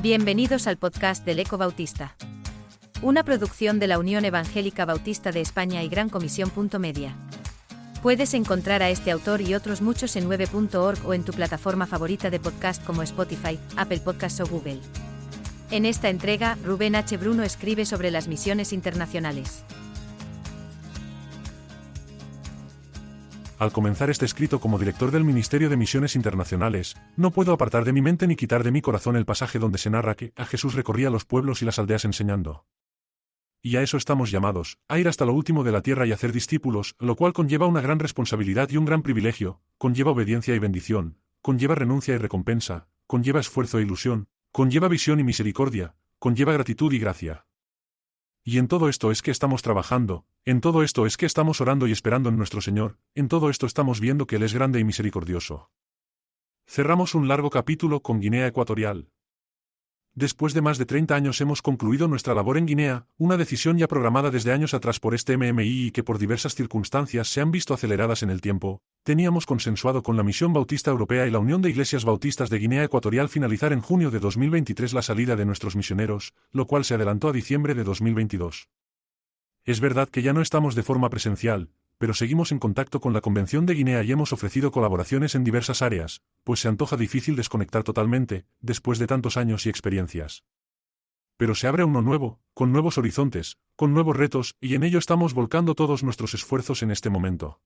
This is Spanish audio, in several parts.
Bienvenidos al podcast del Eco Bautista. Una producción de la Unión Evangélica Bautista de España y Gran Comisión. Media. Puedes encontrar a este autor y otros muchos en 9.org o en tu plataforma favorita de podcast como Spotify, Apple Podcasts o Google. En esta entrega, Rubén H. Bruno escribe sobre las misiones internacionales. Al comenzar este escrito como director del Ministerio de Misiones Internacionales, no puedo apartar de mi mente ni quitar de mi corazón el pasaje donde se narra que a Jesús recorría los pueblos y las aldeas enseñando. Y a eso estamos llamados, a ir hasta lo último de la tierra y hacer discípulos, lo cual conlleva una gran responsabilidad y un gran privilegio, conlleva obediencia y bendición, conlleva renuncia y recompensa, conlleva esfuerzo e ilusión, conlleva visión y misericordia, conlleva gratitud y gracia. Y en todo esto es que estamos trabajando, en todo esto es que estamos orando y esperando en nuestro Señor, en todo esto estamos viendo que Él es grande y misericordioso. Cerramos un largo capítulo con Guinea Ecuatorial. Después de más de 30 años hemos concluido nuestra labor en Guinea, una decisión ya programada desde años atrás por este MMI y que por diversas circunstancias se han visto aceleradas en el tiempo, teníamos consensuado con la Misión Bautista Europea y la Unión de Iglesias Bautistas de Guinea Ecuatorial finalizar en junio de 2023 la salida de nuestros misioneros, lo cual se adelantó a diciembre de 2022. Es verdad que ya no estamos de forma presencial, pero seguimos en contacto con la Convención de Guinea y hemos ofrecido colaboraciones en diversas áreas, pues se antoja difícil desconectar totalmente, después de tantos años y experiencias. Pero se abre uno nuevo, con nuevos horizontes, con nuevos retos, y en ello estamos volcando todos nuestros esfuerzos en este momento.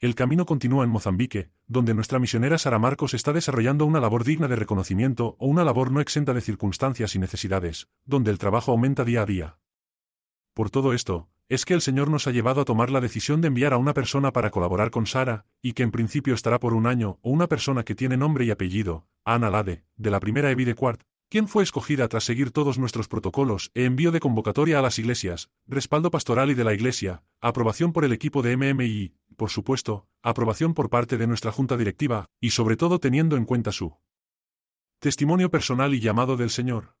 El camino continúa en Mozambique, donde nuestra misionera Sara Marcos está desarrollando una labor digna de reconocimiento o una labor no exenta de circunstancias y necesidades, donde el trabajo aumenta día a día. Por todo esto, es que el Señor nos ha llevado a tomar la decisión de enviar a una persona para colaborar con Sara, y que en principio estará por un año, o una persona que tiene nombre y apellido, Ana Lade, de la primera Evi de Quart, quien fue escogida tras seguir todos nuestros protocolos e envío de convocatoria a las iglesias, respaldo pastoral y de la iglesia, aprobación por el equipo de MMI, por supuesto, aprobación por parte de nuestra junta directiva, y sobre todo teniendo en cuenta su testimonio personal y llamado del Señor.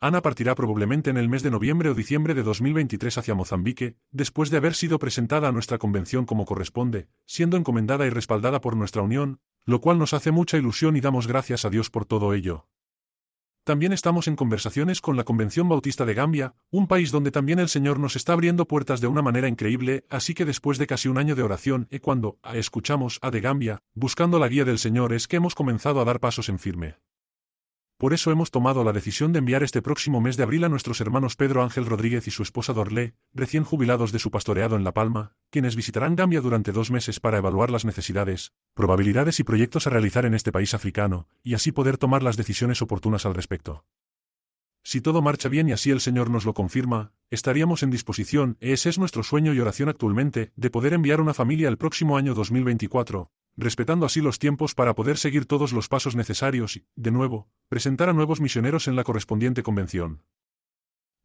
Ana partirá probablemente en el mes de noviembre o diciembre de 2023 hacia Mozambique, después de haber sido presentada a nuestra convención como corresponde, siendo encomendada y respaldada por nuestra unión, lo cual nos hace mucha ilusión y damos gracias a Dios por todo ello. También estamos en conversaciones con la Convención Bautista de Gambia, un país donde también el Señor nos está abriendo puertas de una manera increíble, así que después de casi un año de oración y cuando escuchamos a de Gambia, buscando la guía del Señor es que hemos comenzado a dar pasos en firme. Por eso hemos tomado la decisión de enviar este próximo mes de abril a nuestros hermanos Pedro Ángel Rodríguez y su esposa Dorlé, recién jubilados de su pastoreado en La Palma, quienes visitarán Gambia durante dos meses para evaluar las necesidades, probabilidades y proyectos a realizar en este país africano, y así poder tomar las decisiones oportunas al respecto. Si todo marcha bien y así el Señor nos lo confirma, estaríamos en disposición, ese es nuestro sueño y oración actualmente, de poder enviar una familia el próximo año 2024, respetando así los tiempos para poder seguir todos los pasos necesarios y, de nuevo, presentar a nuevos misioneros en la correspondiente convención.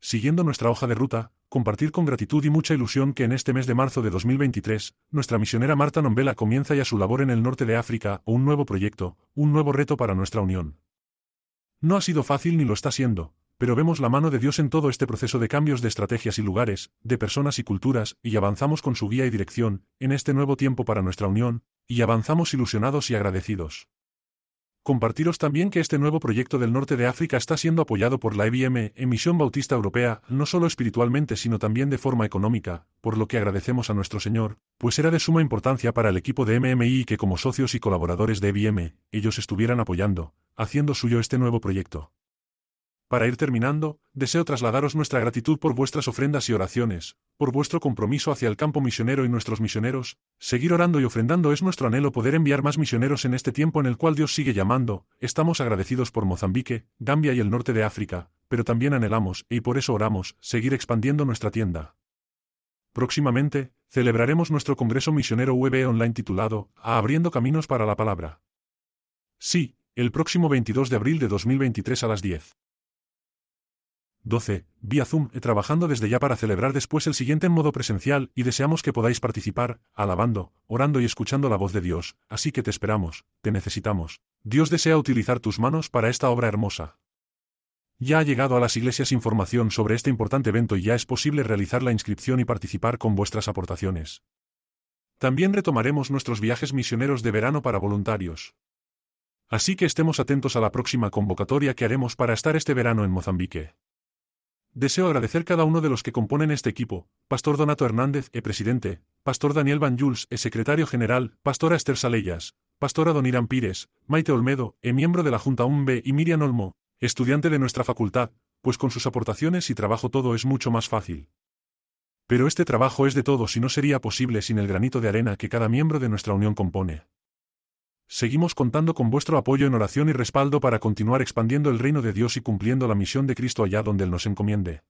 Siguiendo nuestra hoja de ruta, compartir con gratitud y mucha ilusión que en este mes de marzo de 2023, nuestra misionera Marta Nombela comienza ya su labor en el norte de África o un nuevo proyecto, un nuevo reto para nuestra unión. No ha sido fácil ni lo está siendo, pero vemos la mano de Dios en todo este proceso de cambios de estrategias y lugares, de personas y culturas, y avanzamos con su guía y dirección, en este nuevo tiempo para nuestra unión, y avanzamos ilusionados y agradecidos. Compartiros también que este nuevo proyecto del norte de África está siendo apoyado por la EBM, Emisión Bautista Europea, no solo espiritualmente sino también de forma económica, por lo que agradecemos a nuestro Señor, pues era de suma importancia para el equipo de MMI que como socios y colaboradores de EBM, ellos estuvieran apoyando, haciendo suyo este nuevo proyecto. Para ir terminando, deseo trasladaros nuestra gratitud por vuestras ofrendas y oraciones, por vuestro compromiso hacia el campo misionero y nuestros misioneros. Seguir orando y ofrendando es nuestro anhelo poder enviar más misioneros en este tiempo en el cual Dios sigue llamando. Estamos agradecidos por Mozambique, Gambia y el norte de África, pero también anhelamos, y por eso oramos, seguir expandiendo nuestra tienda. Próximamente, celebraremos nuestro Congreso Misionero UEB online titulado Abriendo Caminos para la Palabra. Sí, el próximo 22 de abril de 2023 a las 10. 12. Vía Zoom, eh, trabajando desde ya para celebrar después el siguiente en modo presencial, y deseamos que podáis participar, alabando, orando y escuchando la voz de Dios, así que te esperamos, te necesitamos. Dios desea utilizar tus manos para esta obra hermosa. Ya ha llegado a las iglesias información sobre este importante evento y ya es posible realizar la inscripción y participar con vuestras aportaciones. También retomaremos nuestros viajes misioneros de verano para voluntarios. Así que estemos atentos a la próxima convocatoria que haremos para estar este verano en Mozambique. Deseo agradecer cada uno de los que componen este equipo, Pastor Donato Hernández, e presidente, Pastor Daniel Van Jules, e secretario general, Pastora Esther Salellas, Pastora Doniran Pires, Maite Olmedo, e miembro de la Junta UMB y Miriam Olmo, estudiante de nuestra facultad, pues con sus aportaciones y trabajo todo es mucho más fácil. Pero este trabajo es de todos y no sería posible sin el granito de arena que cada miembro de nuestra unión compone. Seguimos contando con vuestro apoyo en oración y respaldo para continuar expandiendo el reino de Dios y cumpliendo la misión de Cristo allá donde Él nos encomiende.